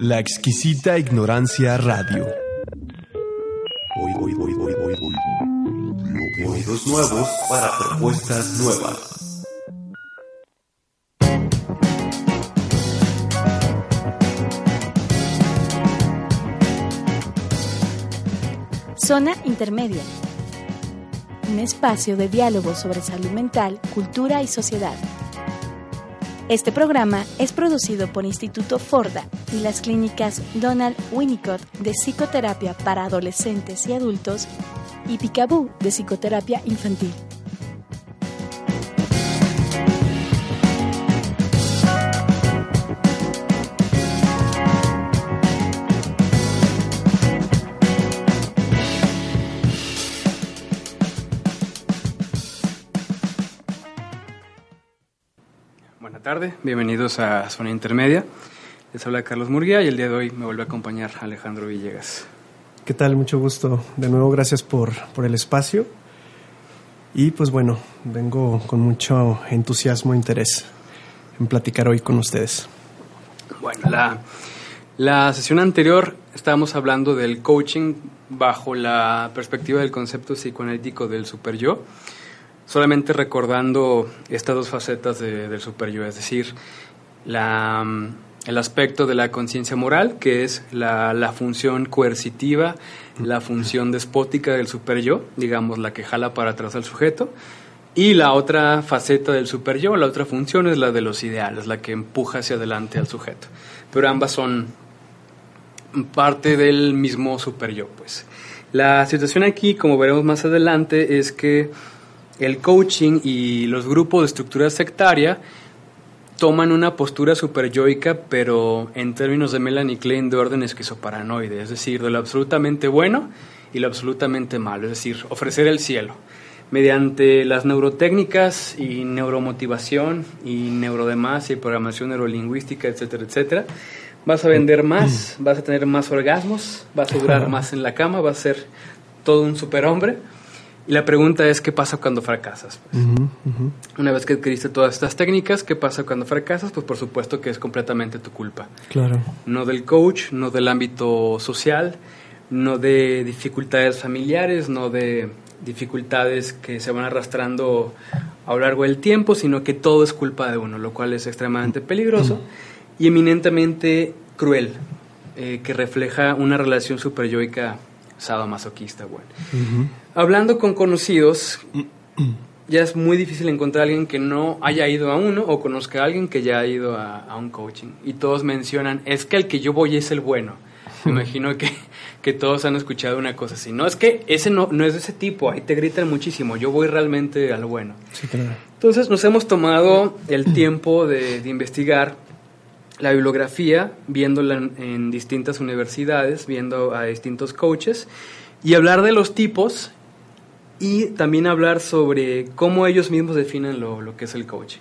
La exquisita ignorancia radio. Oídos nuevos para propuestas nuevas. Zona Intermedia. Un espacio de diálogo sobre salud mental, cultura y sociedad. Este programa es producido por Instituto Forda y las clínicas Donald Winnicott de Psicoterapia para Adolescentes y Adultos y Picaboo de Psicoterapia Infantil. Tardes, bienvenidos a Zona Intermedia. Les habla Carlos Murguía y el día de hoy me vuelve a acompañar Alejandro Villegas. ¿Qué tal? Mucho gusto. De nuevo, gracias por, por el espacio. Y pues bueno, vengo con mucho entusiasmo e interés en platicar hoy con ustedes. Bueno, la, la sesión anterior estábamos hablando del coaching bajo la perspectiva del concepto psicoanalítico del super yo, solamente recordando estas dos facetas de- del super yo, es decir, mm, el aspecto de la conciencia moral, que es la, la función coercitiva, la función despótica del super yo, digamos la que jala para atrás al sujeto, y la otra faceta del super yo, la otra función es la de los ideales, la que empuja hacia adelante al sujeto. Pero ambas son parte del mismo super yo, pues. La situación aquí, como veremos más adelante, es que el coaching y los grupos de estructura sectaria toman una postura superyoica, pero en términos de Melanie Klein de orden esquizoparanoide, es decir, de lo absolutamente bueno y lo absolutamente malo, es decir, ofrecer el cielo. Mediante las neurotécnicas y neuromotivación y neurodemás y programación neurolingüística, etcétera, etcétera, vas a vender más, vas a tener más orgasmos, vas a durar más en la cama, vas a ser todo un superhombre. Y la pregunta es, ¿qué pasa cuando fracasas? Pues, una vez que adquiriste todas estas técnicas, ¿qué pasa cuando fracasas? Pues por supuesto que es completamente tu culpa. Claro. No del coach, no del ámbito social, no de dificultades familiares, no de dificultades que se van arrastrando a lo largo del tiempo, sino que todo es culpa de uno, lo cual es extremadamente peligroso y eminentemente cruel, eh, que refleja una relación superyoica sadomasoquista. Bueno. Hablando con conocidos, ya es muy difícil encontrar a alguien que no haya ido a uno o conozca a alguien que ya ha ido a, a un coaching. Y todos mencionan, es que el que yo voy es el bueno. Me imagino que, que todos han escuchado una cosa así. No, es que ese no, no es de ese tipo, ahí te gritan muchísimo, yo voy realmente al bueno. Sí, claro. Entonces nos hemos tomado el tiempo de, de investigar la bibliografía, viéndola en, en distintas universidades, viendo a distintos coaches y hablar de los tipos y también hablar sobre cómo ellos mismos definen lo, lo que es el coaching.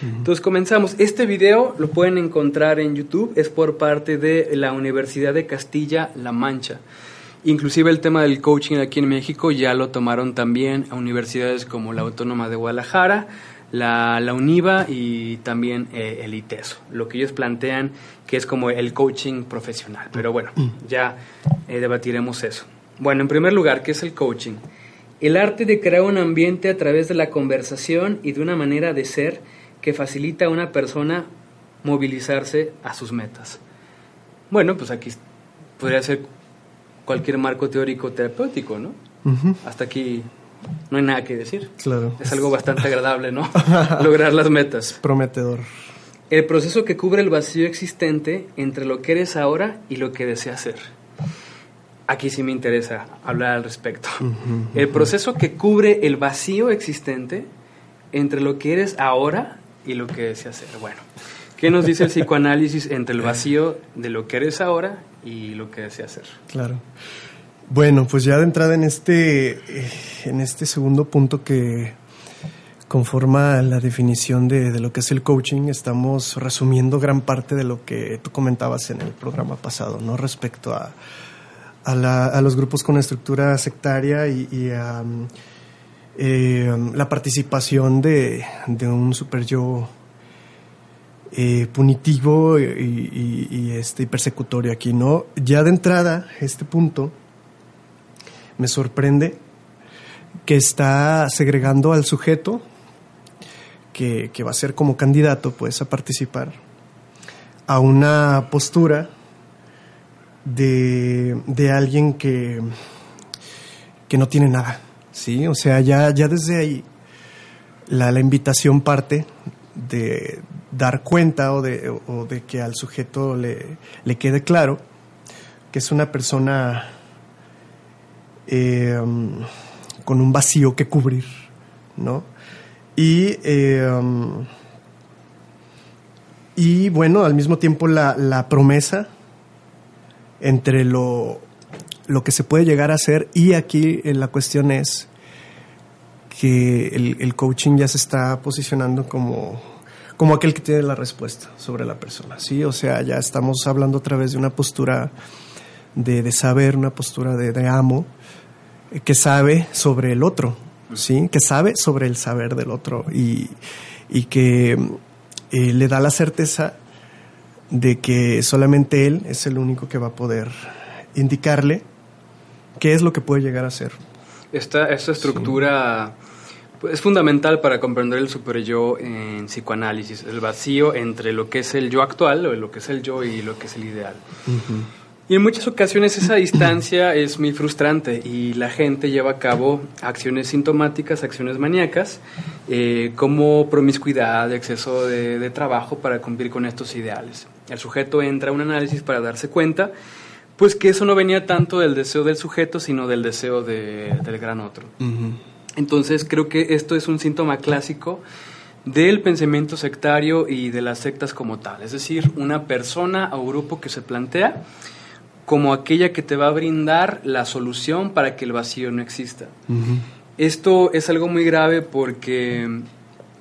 Entonces comenzamos. Este video lo pueden encontrar en YouTube, es por parte de la Universidad de Castilla-La Mancha. Inclusive el tema del coaching aquí en México ya lo tomaron también a universidades como la Autónoma de Guadalajara, la, la UNIVA y también eh, el ITESO. Lo que ellos plantean que es como el coaching profesional. Pero bueno, ya eh, debatiremos eso. Bueno, en primer lugar, ¿qué es el coaching? El arte de crear un ambiente a través de la conversación y de una manera de ser que facilita a una persona movilizarse a sus metas. Bueno, pues aquí podría ser cualquier marco teórico terapéutico, ¿no? Hasta aquí no hay nada que decir. Claro. Es algo bastante agradable, ¿no? Lograr las metas. Prometedor. El proceso que cubre el vacío existente entre lo que eres ahora y lo que deseas ser. Aquí sí me interesa hablar al respecto. El proceso que cubre el vacío existente entre lo que eres ahora y lo que deseas ser. Bueno, ¿Qué nos dice el psicoanálisis entre el vacío de lo que eres ahora y lo que deseas ser? Claro. Bueno, pues ya de entrada en este, eh, en este segundo punto que conforma la definición de, de, lo que es el coaching, estamos resumiendo gran parte de lo que tú comentabas en el programa pasado, ¿no? Respecto a, a, los grupos con estructura sectaria y, a eh, la participación de, de un super yo eh, punitivo y, y, y, este, persecutorio aquí, ¿no? Ya de entrada, este punto me sorprende que está segregando al sujeto que, que va a ser como candidato, pues, a participar, a una postura de, de alguien que, que no tiene nada, ¿sí? O sea, ya, ya desde ahí la, la invitación parte de dar cuenta o de, o de que al sujeto le, le, quede claro que es una persona eh, con un vacío que cubrir, ¿no? Y, eh, y bueno, al mismo tiempo la, la promesa entre lo, lo, que se puede llegar a hacer y aquí la cuestión es que el, el coaching ya se está posicionando como como aquel que tiene la respuesta sobre la persona, ¿sí? O sea, ya estamos hablando otra vez de una postura de, de saber, una postura de, de, amo, que sabe sobre el otro, ¿sí? Que sabe sobre el saber del otro y, y que eh, le da la certeza de que solamente él es el único que va a poder indicarle qué es lo que puede llegar a ser. Esta, esta estructura... Sí es fundamental para comprender el super yo en psicoanálisis, el vacío entre lo que es el yo actual, o lo que es el yo y lo que es el ideal. Uh -huh. Y en muchas ocasiones esa distancia es muy frustrante y la gente lleva a cabo acciones sintomáticas, acciones maníacas, eh, como promiscuidad, exceso de, de trabajo para cumplir con estos ideales. El sujeto entra a un análisis para darse cuenta pues que eso no venía tanto del deseo del sujeto, sino del deseo de, del gran otro. Uh -huh. Entonces creo que esto es un síntoma clásico del pensamiento sectario y de las sectas como tal. Es decir, una persona o grupo que se plantea como aquella que te va a brindar la solución para que el vacío no exista. Uh -huh. Esto es algo muy grave porque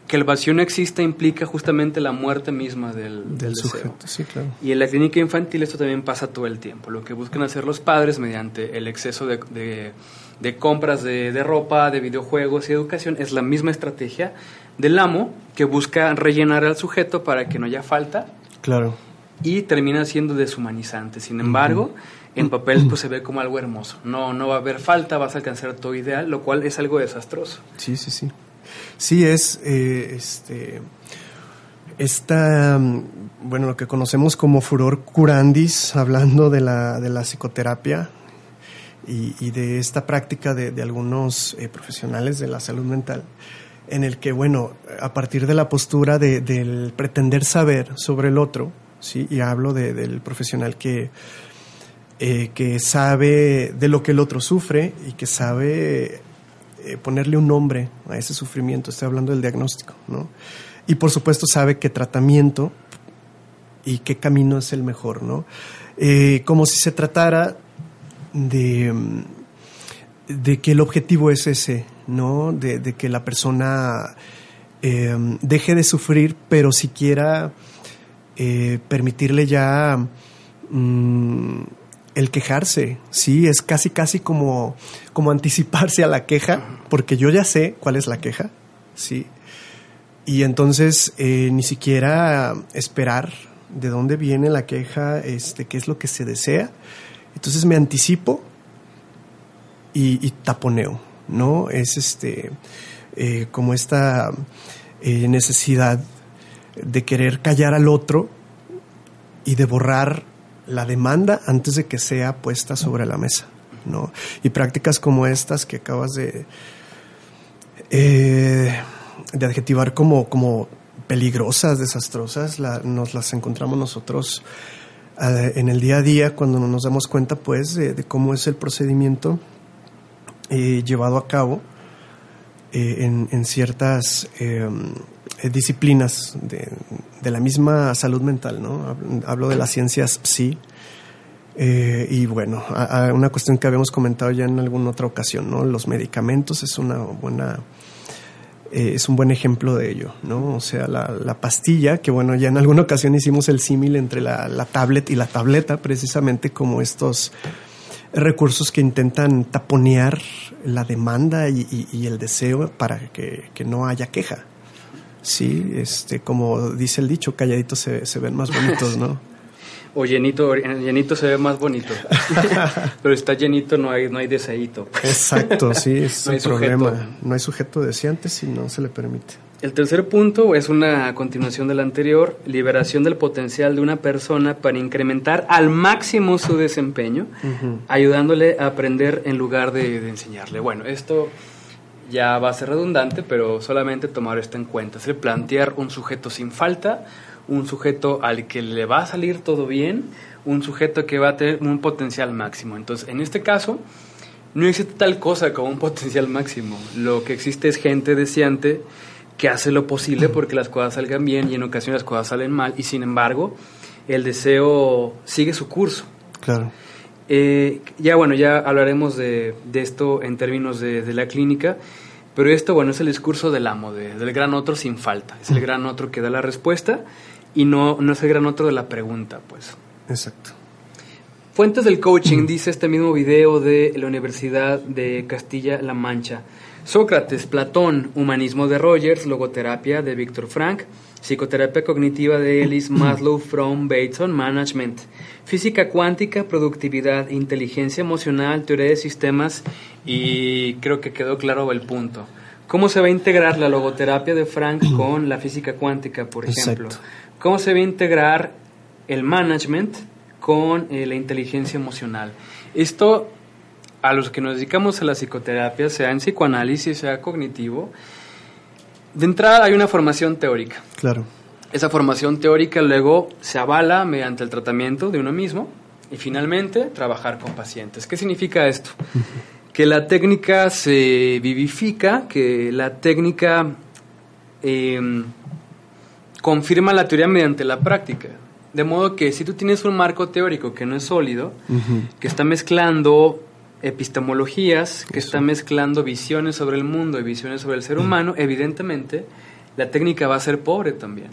que el vacío no exista implica justamente la muerte misma del, del, del deseo. sujeto. Sí, claro. Y en la clínica infantil esto también pasa todo el tiempo. Lo que buscan hacer los padres mediante el exceso de, de de compras de, de, ropa, de videojuegos y educación, es la misma estrategia del amo que busca rellenar al sujeto para que no haya falta. Claro. Y termina siendo deshumanizante. Sin embargo, uh -huh. en papel pues se ve como algo hermoso. No, no va a haber falta, vas a alcanzar todo ideal, lo cual es algo desastroso. Sí, sí, sí. Sí, es eh, este esta, bueno, lo que conocemos como furor curandis, hablando de la, de la psicoterapia, y, y de esta práctica de, de algunos eh, profesionales de la salud mental, en el que, bueno, a partir de la postura de, del pretender saber sobre el otro, ¿sí? y hablo de, del profesional que, eh, que sabe de lo que el otro sufre y que sabe eh, ponerle un nombre a ese sufrimiento, estoy hablando del diagnóstico, ¿no? Y por supuesto sabe qué tratamiento y qué camino es el mejor, ¿no? Eh, como si se tratara de, de que el objetivo es ese, ¿no? De, que la persona deje de sufrir, pero siquiera eh, permitirle ya mmm, el quejarse, sí, es casi casi como, como anticiparse a la queja, porque yo ya sé cuál es la queja, sí, y entonces eh, ni siquiera esperar de dónde viene la queja, este, qué es lo que se desea, entonces me anticipo y, taponeo, ¿no? Es este eh, como esta necesidad de querer callar al otro y de borrar la demanda antes de que sea puesta sobre la mesa, ¿no? Y prácticas como estas que acabas de eh, de adjetivar como como peligrosas, desastrosas, nos las encontramos nosotros uh, en el día a día cuando no nos damos cuenta pues de, cómo es el procedimiento eh, llevado a cabo eh, en, en, ciertas eh, eh, disciplinas de, la misma salud mental, ¿no? Hablo de las ciencias psi. Eh, y bueno, una cuestión que habíamos comentado ya en alguna otra ocasión, ¿no? Los medicamentos es una buena eh, es un buen ejemplo de ello, ¿no? O sea, la, la pastilla, que bueno, ya en alguna ocasión hicimos el símil entre la, tablet y la tableta, precisamente como estos recursos que intentan taponear la demanda y, el deseo para que, no haya queja. Sí, este, como dice el dicho, calladitos se, se ven más bonitos, ¿no? O llenito, llenito se ve más bonito. Pero está llenito, no hay, no hay deseito. Exacto, sí, es no el problema. Sujeto. No hay sujeto deseante si no se le permite. El tercer punto es una continuación del anterior, liberación del potencial de una persona para incrementar al máximo su desempeño, uh -huh. ayudándole a aprender en lugar de, de, enseñarle. Bueno, esto ya va a ser redundante, pero solamente tomar esto en cuenta. Es el plantear un sujeto sin falta, un sujeto al que le va a salir todo bien, un sujeto que va a tener un potencial máximo. Entonces, en este caso, no existe tal cosa como un potencial máximo. Lo que existe es gente deseante que hace lo posible porque las cosas salgan bien y en ocasiones las cosas salen mal y sin embargo el deseo sigue su curso. Claro. Eh, ya bueno, ya hablaremos de, de esto en términos de, de, la clínica, pero esto bueno es el discurso del amo, de, del gran otro sin falta. Es el gran otro que da la respuesta y no, no es el gran otro de la pregunta, pues. Exacto. Fuentes del coaching, dice este mismo video de la Universidad de Castilla-La Mancha. Sócrates, Platón, Humanismo de Rogers, Logoterapia de Víctor Frank, Psicoterapia Cognitiva de Ellis, Maslow, Fromm, Bateson, Management, Física Cuántica, Productividad, Inteligencia Emocional, Teoría de Sistemas y creo que quedó claro el punto. ¿Cómo se va a integrar la logoterapia de Frank con la física cuántica, por ejemplo? Exacto. ¿Cómo se va a integrar el management con eh, la inteligencia emocional? Esto a los que nos dedicamos a la psicoterapia, sea en psicoanálisis, sea cognitivo, de entrada hay una formación teórica. Claro. Esa formación teórica luego se avala mediante el tratamiento de uno mismo y finalmente trabajar con pacientes. ¿Qué significa esto? Que la técnica se vivifica, que la técnica eh, confirma la teoría mediante la práctica. De modo que si tú tienes un marco teórico que no es sólido, uh -huh. que está mezclando epistemologías, que Eso. está mezclando visiones sobre el mundo y visiones sobre el ser humano, evidentemente la técnica va a ser pobre también.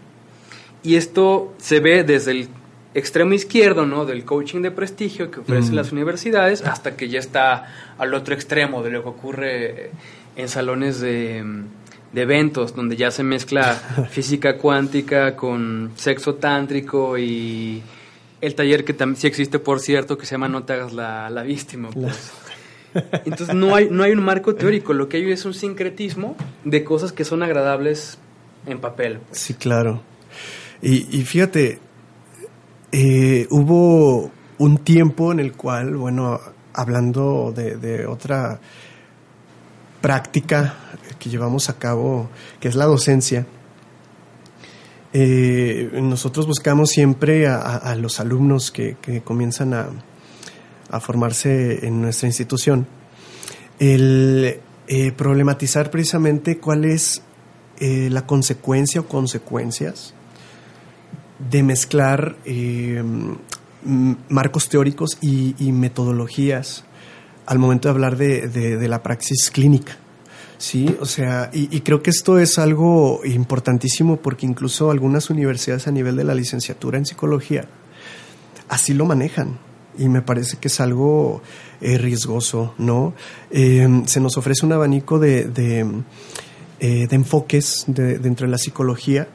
Y esto se ve desde el extremo izquierdo, ¿no? Del coaching de prestigio que ofrecen mm. las universidades hasta que ya está al otro extremo de lo que ocurre en salones de, de eventos donde ya se mezcla física cuántica con sexo tántrico y el taller que también sí existe, por cierto, que se llama No te hagas la, la víctima. Pues. Entonces no hay, no hay un marco teórico, lo que hay es un sincretismo de cosas que son agradables en papel. Pues. Sí, claro. Y, fíjate, eh, hubo un tiempo en el cual, bueno, hablando de, otra práctica que llevamos a cabo, que es la docencia, eh, nosotros buscamos siempre a, los alumnos que, que comienzan a, a, formarse en nuestra institución, el eh, problematizar precisamente cuál es la consecuencia o consecuencias de mezclar eh, marcos teóricos y, metodologías al momento de hablar de, de, la praxis clínica. Sí, o sea, y, creo que esto es algo importantísimo porque incluso algunas universidades a nivel de la licenciatura en psicología así lo manejan y me parece que es algo eh, riesgoso, ¿no? Eh, se nos ofrece un abanico de, de, eh, de enfoques de, dentro de la psicología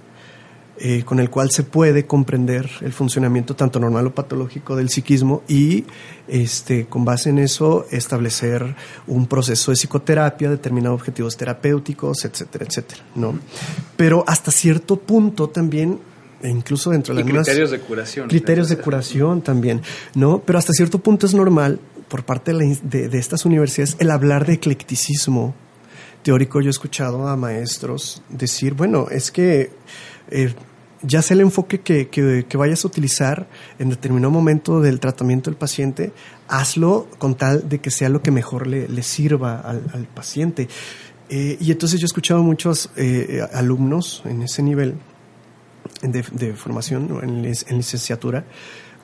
eh, con el cual se puede comprender el funcionamiento tanto normal o patológico del psiquismo y este, con base en eso establecer un proceso de psicoterapia, determinar objetivos terapéuticos, etcétera, etcétera, ¿no? Pero hasta cierto punto también e incluso dentro de y las criterios de curación criterios de curación también no pero hasta cierto punto es normal por parte de, la, de, de estas universidades el hablar de eclecticismo. Teórico yo he escuchado a maestros decir bueno es que eh, ya sea el enfoque que, que, vayas a utilizar en determinado momento del tratamiento del paciente, hazlo con tal de que sea lo que mejor le, sirva al, paciente. Eh, y entonces yo he escuchado muchos eh, alumnos en ese nivel de, de formación en, en, licenciatura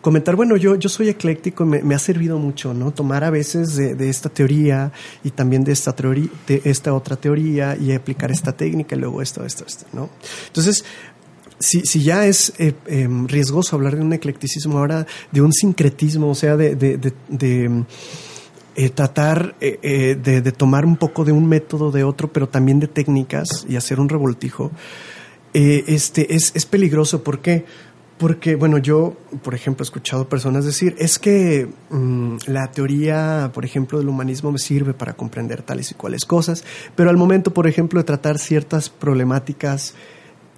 comentar, bueno, yo, yo soy ecléctico, me, me ha servido mucho, ¿no? Tomar a veces de, de, esta teoría y también de esta, teoría, de esta otra teoría y aplicar esta técnica y luego esto, esto, esto, ¿no? Entonces, si, si ya es eh, eh, riesgoso hablar de un eclecticismo, ahora de un sincretismo, o sea, de, de, de eh, tratar eh, de, tomar un poco de un método de otro, pero también de técnicas y hacer un revoltijo, este, es, es peligroso. ¿Por qué? Porque, bueno, yo, por ejemplo, he escuchado personas decir, es que mmm, la teoría, por ejemplo, del humanismo me sirve para comprender tales y cuales cosas, pero al momento, por ejemplo, de tratar ciertas problemáticas,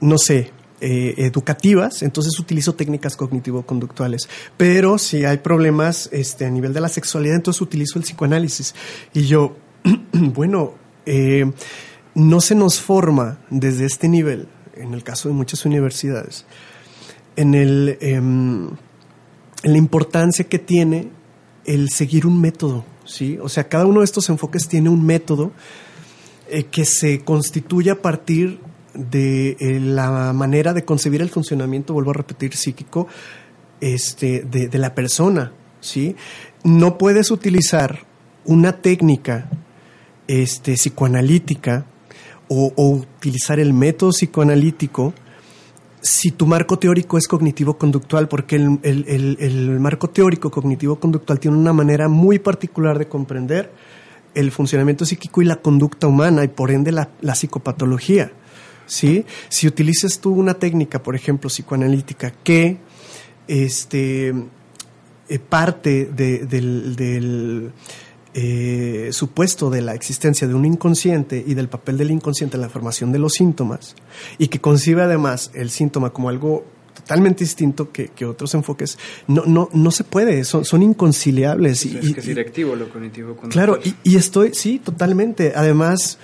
no sé, eh, educativas, entonces utilizo técnicas cognitivo-conductuales. Pero si hay problemas este, a nivel de la sexualidad, entonces utilizo el psicoanálisis. Y yo, bueno, eh, no se nos forma desde este nivel, en el caso de muchas universidades, en, el, eh, en la importancia que tiene el seguir un método, ¿sí? O sea, cada uno de estos enfoques tiene un método eh, que se constituye a partir de eh, la manera de concebir el funcionamiento, vuelvo a repetir, psíquico, este, de, la persona, ¿sí? No puedes utilizar una técnica este, psicoanalítica o, o utilizar el método psicoanalítico si tu marco teórico es cognitivo-conductual, porque el, el, el, el marco teórico cognitivo-conductual tiene una manera muy particular de comprender el funcionamiento psíquico y la conducta humana y por ende la, la psicopatología. ¿Sí? Si utilizas tú una técnica, por ejemplo, psicoanalítica, que este, eh, parte de, del, del eh, supuesto de la existencia de un inconsciente y del papel del inconsciente en la formación de los síntomas, y que concibe además el síntoma como algo totalmente distinto que, que, otros enfoques, no, no, no se puede, son, son inconciliables. Es y, que es directivo lo cognitivo. Claro, y, y, estoy, sí, totalmente. Además,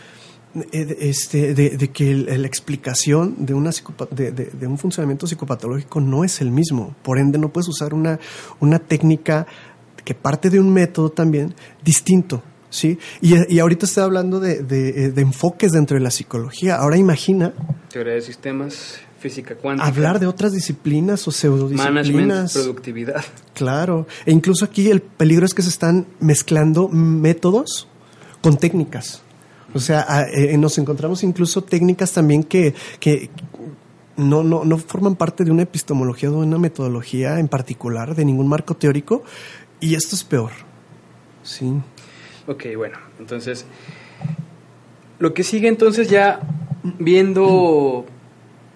este, de, de que la explicación de, una de, de, de, un funcionamiento psicopatológico no es el mismo. Por ende, no puedes usar una, una técnica que parte de un método también distinto. ¿sí? Y, y ahorita estoy hablando de, enfoques dentro de la psicología. Ahora imagina... Teoría de sistemas, física cuántica. Hablar de otras disciplinas o pseudodisciplinas. Management, productividad. Claro. E incluso aquí el peligro es que se están mezclando métodos con técnicas. O sea, eh, nos encontramos incluso técnicas también que, que no, no, no, forman parte de una epistemología o de una metodología en particular, de ningún marco teórico, y esto es peor. Sí. Ok, bueno, entonces, lo que sigue entonces ya viendo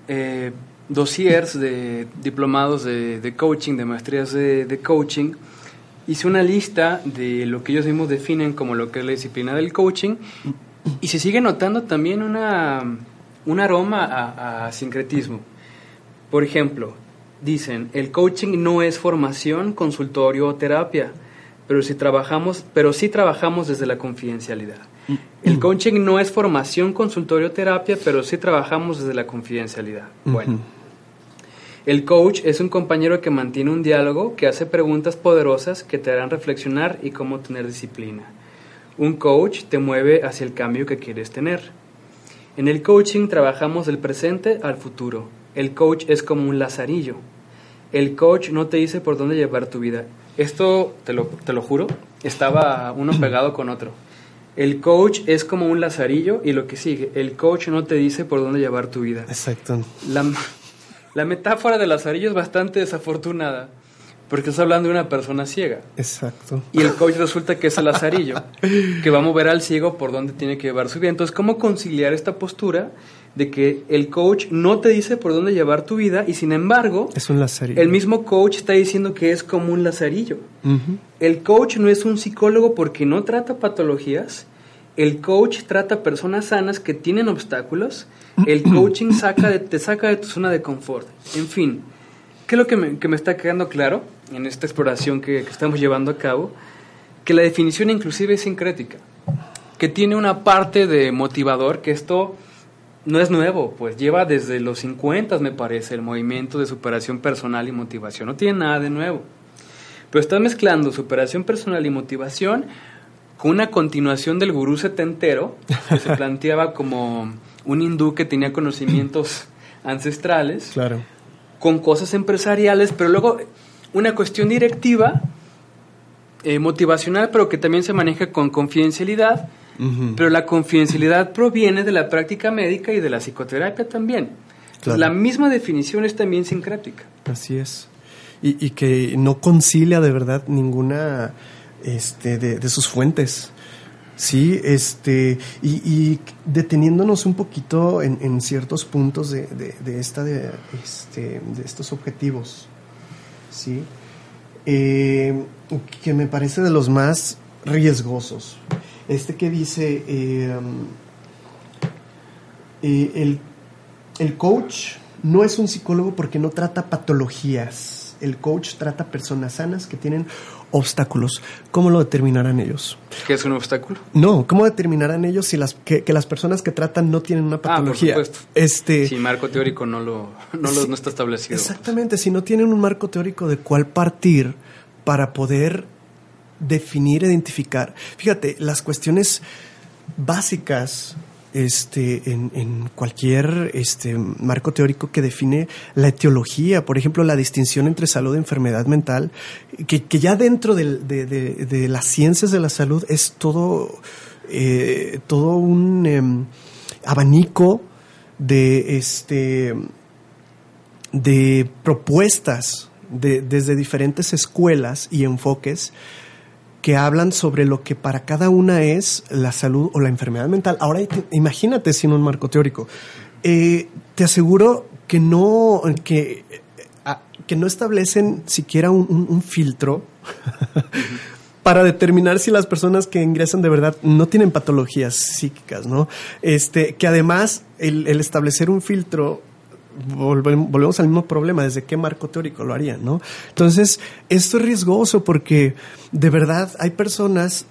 eh, dossiers de diplomados de, coaching, de maestrías de coaching, hice una lista de lo que ellos mismos definen como lo que es la disciplina del coaching y se sigue notando también una, un aroma a, a, sincretismo. Por ejemplo, dicen, el coaching no es formación, consultorio o terapia, pero si trabajamos, pero sí trabajamos desde la confidencialidad. El coaching no es formación, consultorio o terapia, pero sí trabajamos desde la confidencialidad. Bueno. El coach es un compañero que mantiene un diálogo, que hace preguntas poderosas que te harán reflexionar y cómo tener disciplina. Un coach te mueve hacia el cambio que quieres tener. En el coaching trabajamos del presente al futuro. El coach es como un lazarillo. El coach no te dice por dónde llevar tu vida. Esto, te lo, te lo juro, estaba uno pegado con otro. El coach es como un lazarillo y lo que sigue, el coach no te dice por dónde llevar tu vida. Exacto. La, la metáfora del lazarillo es bastante desafortunada porque estás hablando de una persona ciega. Exacto. Y el coach resulta que es el lazarillo, que va a mover al ciego por dónde tiene que llevar su vida. Entonces, ¿cómo conciliar esta postura de que el coach no te dice por dónde llevar tu vida y sin embargo... Es un lazarillo. El mismo coach está diciendo que es como un lazarillo. Uh -huh. El coach no es un psicólogo porque no trata patologías. El coach trata personas sanas que tienen obstáculos. El coaching saca de, te saca de tu zona de confort. En fin, ¿qué es lo que me, que me está quedando claro? En esta exploración que, que, estamos llevando a cabo, que la definición inclusive es sincrética, que tiene una parte de motivador, que esto no es nuevo, pues lleva desde los 50, me parece, el movimiento de superación personal y motivación, no tiene nada de nuevo. Pero está mezclando superación personal y motivación con una continuación del gurú setentero, que se planteaba como un hindú que tenía conocimientos ancestrales, Claro. con cosas empresariales, pero luego una cuestión directiva, eh, motivacional, pero que también se maneja con confidencialidad, pero la confidencialidad proviene de la práctica médica y de la psicoterapia también. Claro. La misma definición es también sincrática. Así es. Y, y que no concilia de verdad ninguna este, de, de sus fuentes. Sí, este, y, y deteniéndonos un poquito en, en ciertos puntos de, de- de esta de, este, de estos objetivos, sí, Eh, que me parece de los más riesgosos. Este que dice eh, eh, el el coach no es un psicólogo porque no trata patologías. El coach trata personas sanas que tienen obstáculos. ¿Cómo lo determinarán ellos? que es un obstáculo? No, ¿cómo determinarán ellos si las que, que las personas que tratan no tienen una Ah, por patología? supuesto. Este, Si marco teórico no lo, no lo- no está establecido. Exactamente, si no tienen un marco teórico de cuál partir para poder definir, identificar. Fíjate, las cuestiones básicas este, en, cualquier este, marco teórico que define la etiología, por ejemplo, la distinción entre salud e enfermedad mental, que, ya dentro de, las ciencias de la salud es todo, eh, todo un em, abanico de este propuestas de- desde diferentes escuelas y enfoques que hablan sobre lo que para cada una es la salud o la enfermedad mental. Ahora te- imagínate sin un marco teórico. Eh, te aseguro que no, que, que no establecen siquiera un, filtro para determinar si las personas que ingresan de verdad no tienen patologías psíquicas, ¿no? Este, que además el establecer un filtro volvemos, al mismo problema, desde qué marco teórico lo harían, ¿no? Entonces, esto es riesgoso porque de verdad hay personas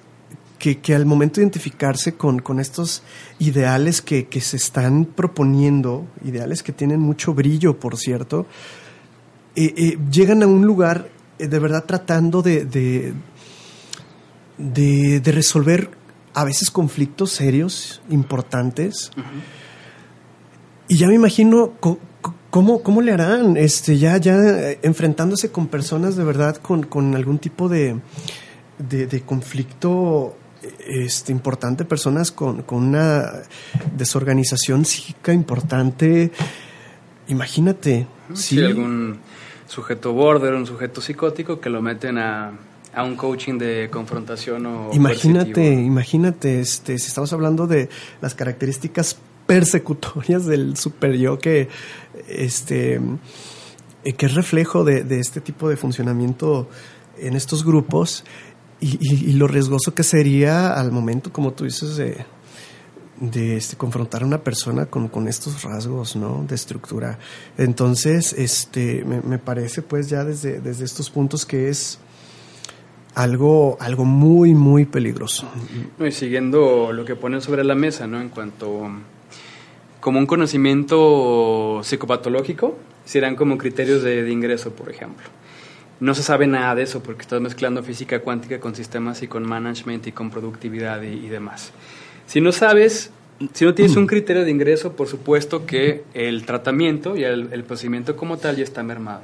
que, que al momento de identificarse con, con estos ideales que, que se están proponiendo, ideales que tienen mucho brillo, por cierto, eh, eh, llegan a un lugar eh, de verdad tratando de, de, de, de resolver a veces conflictos serios, importantes. Y ya me imagino cómo, cómo le harán, este, ya, ya eh, enfrentándose con personas de verdad con, con algún tipo de, de, de conflicto este, importante, personas con, con una desorganización psíquica importante. Imagínate. Si algún sujeto border, un sujeto psicótico que lo meten a, a un coaching de confrontación o Imagínate, coercitivo. imagínate, este, si estamos hablando de las características persecutorias del super que, este, eh, que es reflejo de, de este tipo de funcionamiento en estos grupos y, y- lo riesgoso que sería al momento, como tú dices, de, de este, confrontar a una persona con, con estos rasgos ¿no? de estructura. Entonces, este, me, parece pues ya desde, desde estos puntos que es algo, algo muy, muy peligroso. Y siguiendo lo que ponen sobre la mesa, ¿no? En cuanto como un conocimiento psicopatológico, serán como criterios de, ingreso, por ejemplo. No se sabe nada de eso porque estás mezclando física cuántica con sistemas y con management y con productividad y, y demás. Si no sabes, si no tienes un criterio de ingreso, por supuesto que el tratamiento y el, el procedimiento como tal ya está mermado.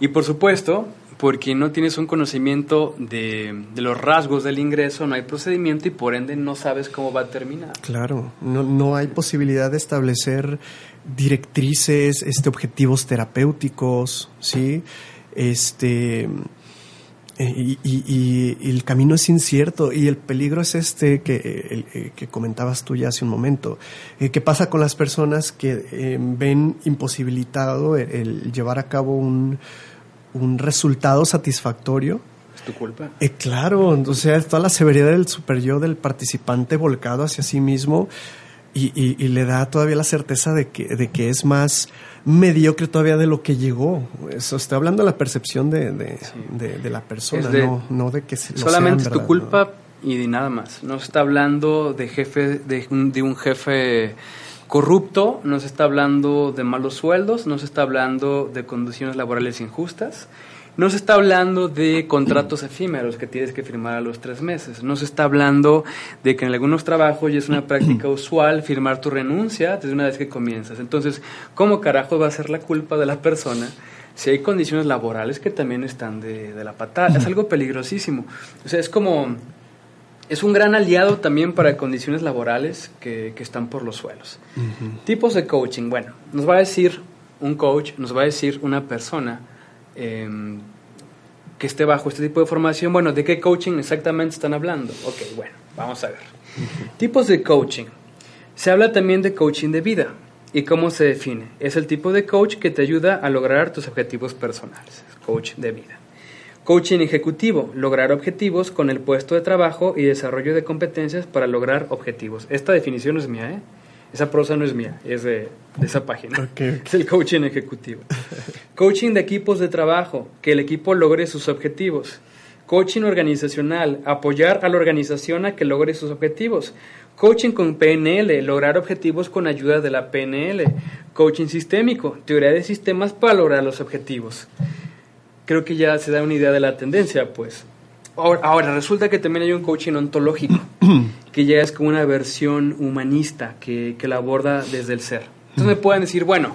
Y por supuesto, porque no tienes un conocimiento de, de los rasgos del ingreso, no hay procedimiento y por ende no sabes cómo va a terminar. Claro, no, no hay posibilidad de establecer directrices, este, objetivos terapéuticos, ¿sí? Este, eh, y, y- y- y el camino es incierto y el peligro es este que, el- eh, que comentabas tú ya hace un momento. Eh, ¿Qué pasa con las personas que eh, ven imposibilitado el llevar a cabo un, un resultado satisfactorio? Es tu culpa. Eh, claro, o sea, toda la severidad del super yo del participante volcado hacia sí mismo y, y- y le da todavía la certeza de que, de que es más mediocre todavía de lo que llegó. Eso estoy hablando de la percepción de, de, de- de la persona, de- no, no de que se, Solamente es tu culpa y de nada más. No está hablando de jefe de un, de un jefe corrupto, no se está hablando de malos sueldos, no se está hablando de condiciones laborales injustas, no se está hablando de contratos efímeros que tienes que firmar a los tres meses. No se está hablando de que en algunos trabajos ya es una práctica usual firmar tu renuncia desde una vez que comienzas. Entonces, ¿cómo carajo va a ser la culpa de la persona si hay condiciones laborales que también están de, la patada? Es algo peligrosísimo. O sea, es como... Es un gran aliado también para condiciones laborales que, están por los suelos. Tipos de coaching. Bueno, nos va a decir un coach, nos va a decir una persona Em, que esté bajo este tipo de formación, bueno, ¿de qué coaching exactamente están hablando? Ok, bueno, vamos a ver. Tipos de coaching. Se habla también de coaching de vida. ¿Y cómo se define? Es el tipo de coach que te ayuda a lograr tus objetivos personales. Coach de vida. Coaching ejecutivo, lograr objetivos con el puesto de trabajo y desarrollo de competencias para lograr objetivos. Esta definición es mía, ¿eh? Esa prosa no es mía, es de, esa página. Es el coaching ejecutivo. coaching de equipos de trabajo, que el equipo logre sus objetivos. Coaching organizacional, apoyar a la organización a que logre sus objetivos. Coaching con PNL, lograr objetivos con ayuda de la PNL. Coaching sistémico, teoría de sistemas para lograr los objetivos. Creo que ya se da una idea de la tendencia, pues. Ahora, resulta que también hay un coaching ontológico, que ya es como una versión humanista que, que la aborda desde el ser. Entonces me pueden decir, bueno,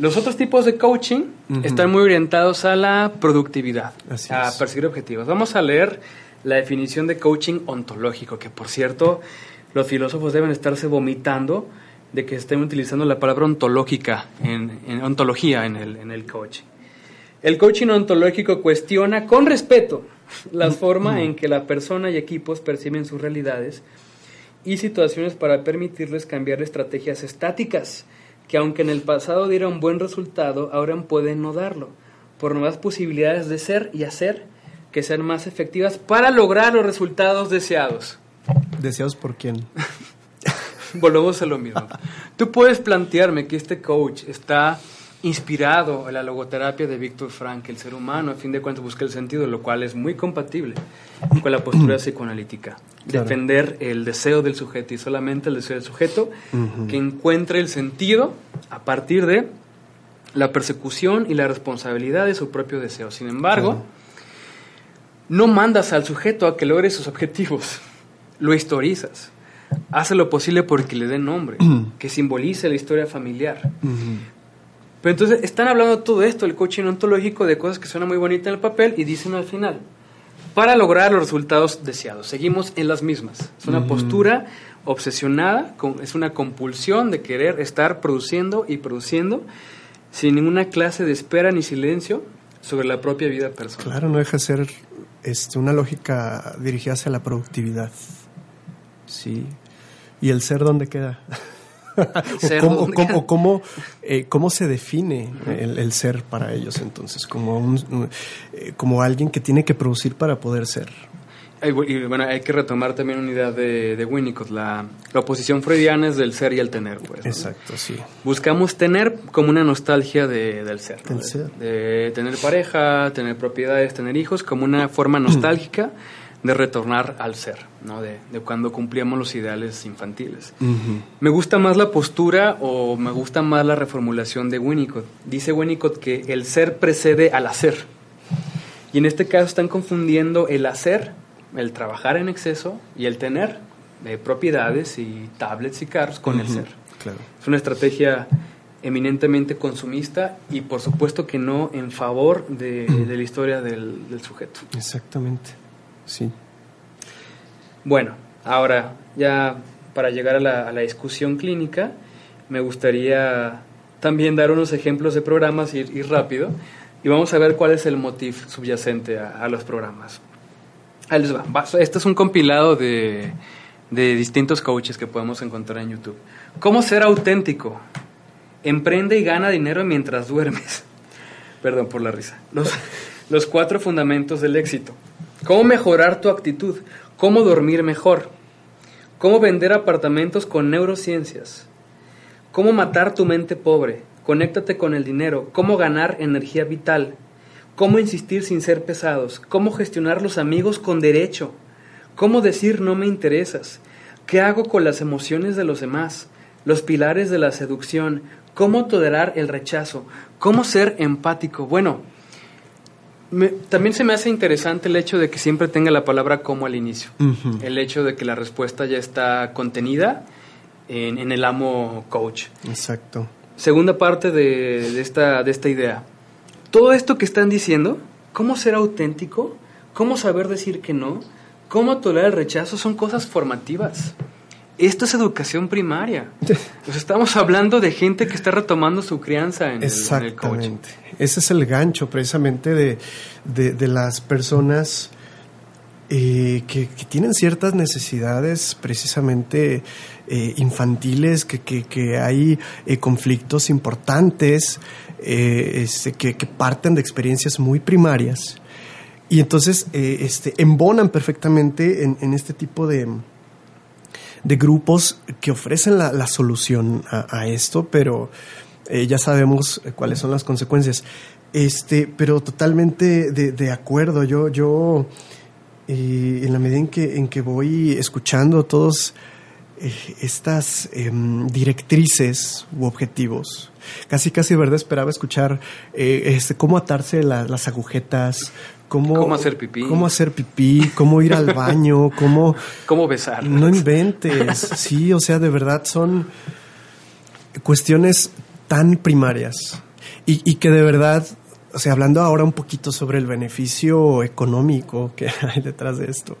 los otros tipos de coaching están muy orientados a la productividad, a perseguir objetivos. Vamos a leer la definición de coaching ontológico, que por cierto, los filósofos deben estarse vomitando de que estén utilizando la palabra ontológica, en, en ontología en el, en el coaching. El coaching ontológico cuestiona con respeto la forma en que la persona y equipos perciben sus realidades y situaciones para permitirles cambiar estrategias estáticas que aunque en el pasado dieron buen resultado, ahora pueden no darlo, por nuevas posibilidades de ser y hacer que sean más efectivas para lograr los resultados deseados. ¿Deseados por quién? Volvemos a lo mismo. Tú puedes plantearme que este coach está inspirado en la logoterapia de Víctor Frank, el ser humano, a fin de cuentas busca el sentido, lo cual es muy compatible con la postura psicoanalítica. Defender el deseo del sujeto y solamente el deseo del sujeto que encuentre el sentido a partir de la persecución y la responsabilidad de su propio deseo. Sin embargo, no mandas al sujeto a que logre sus objetivos, lo historizas. Hace lo posible porque le dé nombre, que simbolice la historia familiar. Pero entonces están hablando todo esto, el coaching ontológico, de cosas que suenan muy bonitas en el papel y dicen al final, para lograr los resultados deseados. Seguimos en las mismas. Es una postura obsesionada, es una compulsión de querer estar produciendo y produciendo sin ninguna clase de espera ni silencio sobre la propia vida personal. Claro, no deja de ser este, una lógica dirigida hacia la productividad. Sí. ¿Y el ser dónde queda? o, cómo, eh, cómo, se define el, ser para ellos entonces, como, un, eh, como alguien que tiene que producir para poder ser. Y bueno, hay que retomar también una idea de, de Winnicott, la, la, oposición freudiana es del ser y el tener. Pues, Exacto, sí. Buscamos tener como una nostalgia de, del ser. De, tener pareja, tener propiedades, tener hijos, como una forma nostálgica de retornar al ser, ¿no? de, cuando cumplíamos los ideales infantiles. Me gusta más la postura o me gusta más la reformulación de Winnicott. Dice Winnicott que el ser precede al hacer. Y en este caso están confundiendo el hacer, el trabajar en exceso y el tener eh, propiedades y tablets y carros con el ser. Es una estrategia eminentemente consumista y por supuesto que no en favor de, la historia del, del sujeto. Exactamente. Sí. Bueno, ahora ya para llegar a la, discusión clínica, me gustaría también dar unos ejemplos de programas ir, rápido y vamos a ver cuál es el motivo subyacente a, los programas. Ahí les va. Este es un compilado de, de distintos coaches que podemos encontrar en YouTube. ¿Cómo ser auténtico? Emprende y gana dinero mientras duermes. Perdón por la risa. Los cuatro fundamentos del éxito. ¿Cómo mejorar tu actitud? ¿Cómo dormir mejor? ¿Cómo vender apartamentos con neurociencias? ¿Cómo matar tu mente pobre? Conéctate con el dinero. ¿Cómo ganar energía vital? ¿Cómo insistir sin ser pesados? ¿Cómo gestionar los amigos con derecho? ¿Cómo decir no me interesas? ¿Qué hago con las emociones de los demás? los pilares de la seducción, cómo tolerar el rechazo, cómo ser empático. Bueno, también se me hace interesante el hecho de que siempre tenga la palabra como al inicio. El hecho de que la respuesta ya está contenida en, el amo coach. Exacto. Segunda parte de, esta, de esta idea. Todo esto que están diciendo, cómo ser auténtico, cómo saber decir que no, cómo tolerar el rechazo, son cosas formativas. Esto es educación primaria. Pues estamos hablando de gente que está retomando su crianza en, Exactamente. Ese es el gancho precisamente de, de, las personas eh, que, tienen ciertas necesidades precisamente eh, infantiles, que, que, hay eh, conflictos importantes, este, que, parten de experiencias muy primarias. Y entonces este, embonan perfectamente en este tipo de, de grupos que ofrecen la, solución a, esto, pero eh, ya sabemos eh, cuáles son las consecuencias. Este, pero totalmente de, acuerdo. Yo, yo eh, en la medida en que, en que voy escuchando todos estas em, directrices u objetivos, casi casi verdad esperaba escuchar este, cómo atarse las agujetas, Cómo, hacer pipí. Cómo hacer pipí, cómo ir al baño, cómo... cómo besar. No inventes. Sí, o sea, de verdad son cuestiones tan primarias y, que de verdad, o sea, hablando ahora un poquito sobre el beneficio económico que hay detrás de esto,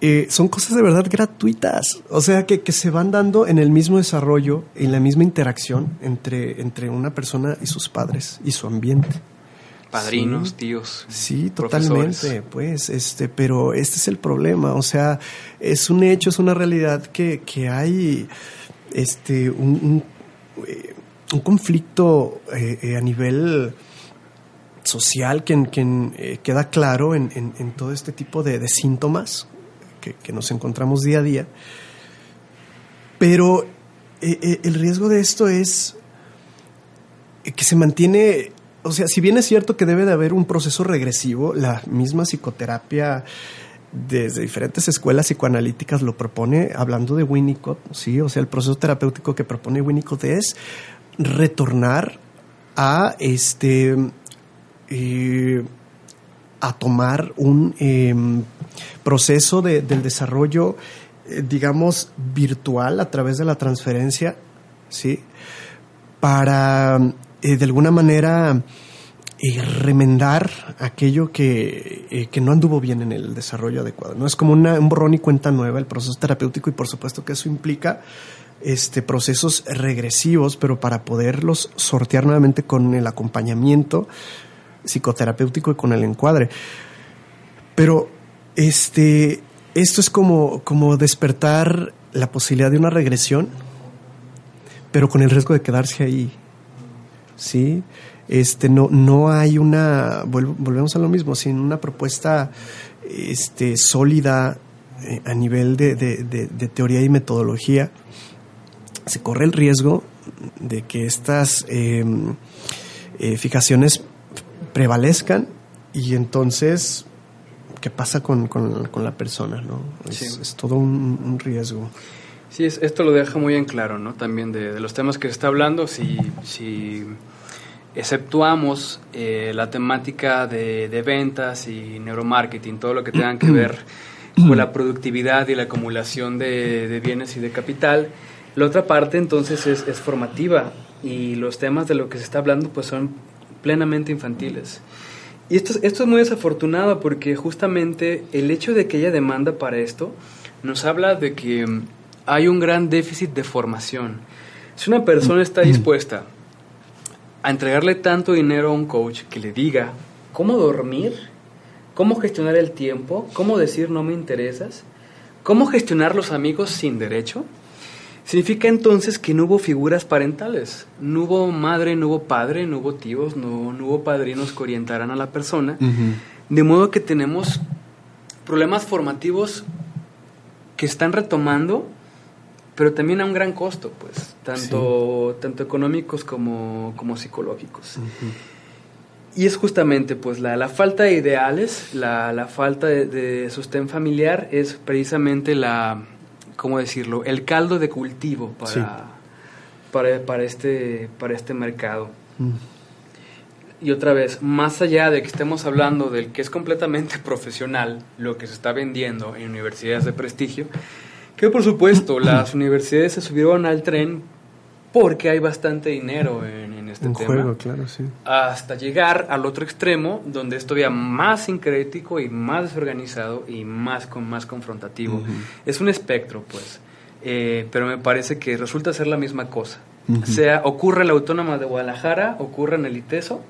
eh, son cosas de verdad gratuitas, o sea, que, que, se van dando en el mismo desarrollo, en la misma interacción entre, entre una persona y sus padres y su ambiente padrinos, tíos. Sí, totalmente, pues, este, pero este es el problema, o sea, es un hecho, es una realidad que, que hay este un, un, eh, conflicto eh, eh, a nivel social que, que queda claro en, en, todo este tipo de, de síntomas que, que, nos encontramos día a día. Pero el riesgo de esto es que se mantiene o sea, si bien es cierto que debe de haber un proceso regresivo, la misma psicoterapia desde diferentes escuelas psicoanalíticas lo propone, hablando de Winnicott, sí, o sea, el proceso terapéutico que propone Winnicott es retornar a este eh, a tomar un em, proceso del desarrollo, eh, digamos, virtual a través de la transferencia, sí, para eh, de alguna manera eh, remendar aquello que, eh, que, no anduvo bien en el desarrollo adecuado. ¿no? Es como un borrón y cuenta nueva el proceso terapéutico y por supuesto que eso implica este, procesos regresivos, pero para poderlos sortear nuevamente con el acompañamiento psicoterapéutico y con el encuadre. Pero este, esto es como, como despertar la posibilidad de una regresión, pero con el riesgo de quedarse ahí ¿sí? Este, no, no hay una, volvemos a lo mismo, sin una propuesta este, sólida eh, a nivel de, teoría y metodología, se corre el riesgo de que estas em, eh, fijaciones prevalezcan y entonces, ¿qué pasa con, la persona? ¿no? Es, todo un, riesgo. Sí, esto lo deja muy en claro, ¿no? También de, los temas que se está hablando, si, si exceptuamos eh, la temática de, ventas y neuromarketing, todo lo que tenga que ver con la productividad y la acumulación de, bienes y de capital, la otra parte entonces es, es, formativa y los temas de lo que se está hablando pues son plenamente infantiles. Y esto, esto es muy desafortunado porque justamente el hecho de que haya demanda para esto nos habla de que hay un gran déficit de formación. Si una persona está dispuesta a entregarle tanto dinero a un coach que le diga cómo dormir, cómo gestionar el tiempo, cómo decir no me interesas, cómo gestionar los amigos sin derecho, significa entonces que no hubo figuras parentales, no hubo madre, no hubo padre, no hubo tíos, no, hubo padrinos que orientaran a la persona, de modo que tenemos problemas formativos que están retomando pero también a un gran costo, pues, tanto, tanto económicos como, como psicológicos. Y es justamente, pues, la, la falta de ideales, la, la falta de, sostén familiar es precisamente la, ¿cómo decirlo?, el caldo de cultivo para, para, para, este, para este mercado. Mm. Y otra vez, más allá de que estemos hablando del que es completamente profesional, lo que se está vendiendo en universidades de prestigio, que por supuesto las universidades se subieron al tren porque hay bastante dinero en, en este Un tema. juego, claro, sí. Hasta llegar al otro extremo, donde es todavía más sincrético y más desorganizado y más, con, más confrontativo. Es un espectro, pues. Eh, pero me parece que resulta ser la misma cosa. Sea, ocurra en la Autónoma de Guadalajara, ocurra en el ITESO,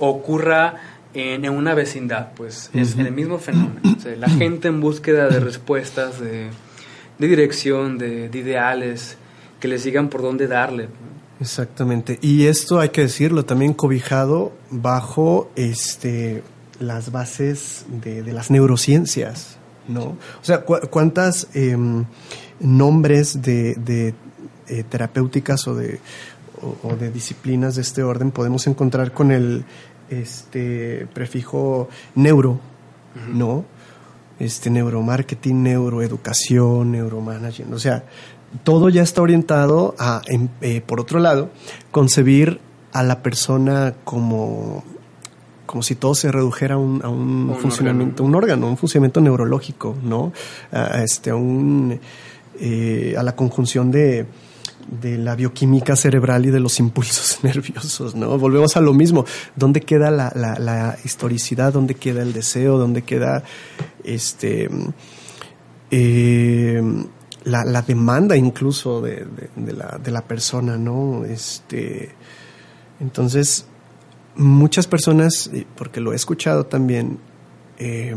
ocurra en, una vecindad, pues es el mismo fenómeno. O sea, la gente en búsqueda de respuestas, de, de dirección, de, de ideales, que les digan por dónde darle. Exactamente. Y esto hay que decirlo también cobijado bajo este las bases de, de las neurociencias, ¿no? O sea, cu- ¿cuántas em, nombres de, de, eh, terapéuticas o de, o, o de disciplinas de este orden podemos encontrar con el este prefijo neuro, ¿no? Este neuromarketing, neuroeducación, neuromanagement, o sea, todo ya está orientado a, em, eh, por otro lado, concebir a la persona como, como si todo se redujera a un, a un Un funcionamiento, un órgano, un funcionamiento neurológico, ¿no? A este, a un, eh, a la conjunción de, de la bioquímica cerebral y de los impulsos nerviosos, ¿no? Volvemos a lo mismo. ¿Dónde queda la, la, historicidad? ¿Dónde queda el deseo? ¿Dónde queda este eh, la, la demanda incluso de, de- la, de la persona, ¿no? Este, entonces, muchas personas, porque lo he escuchado también, eh,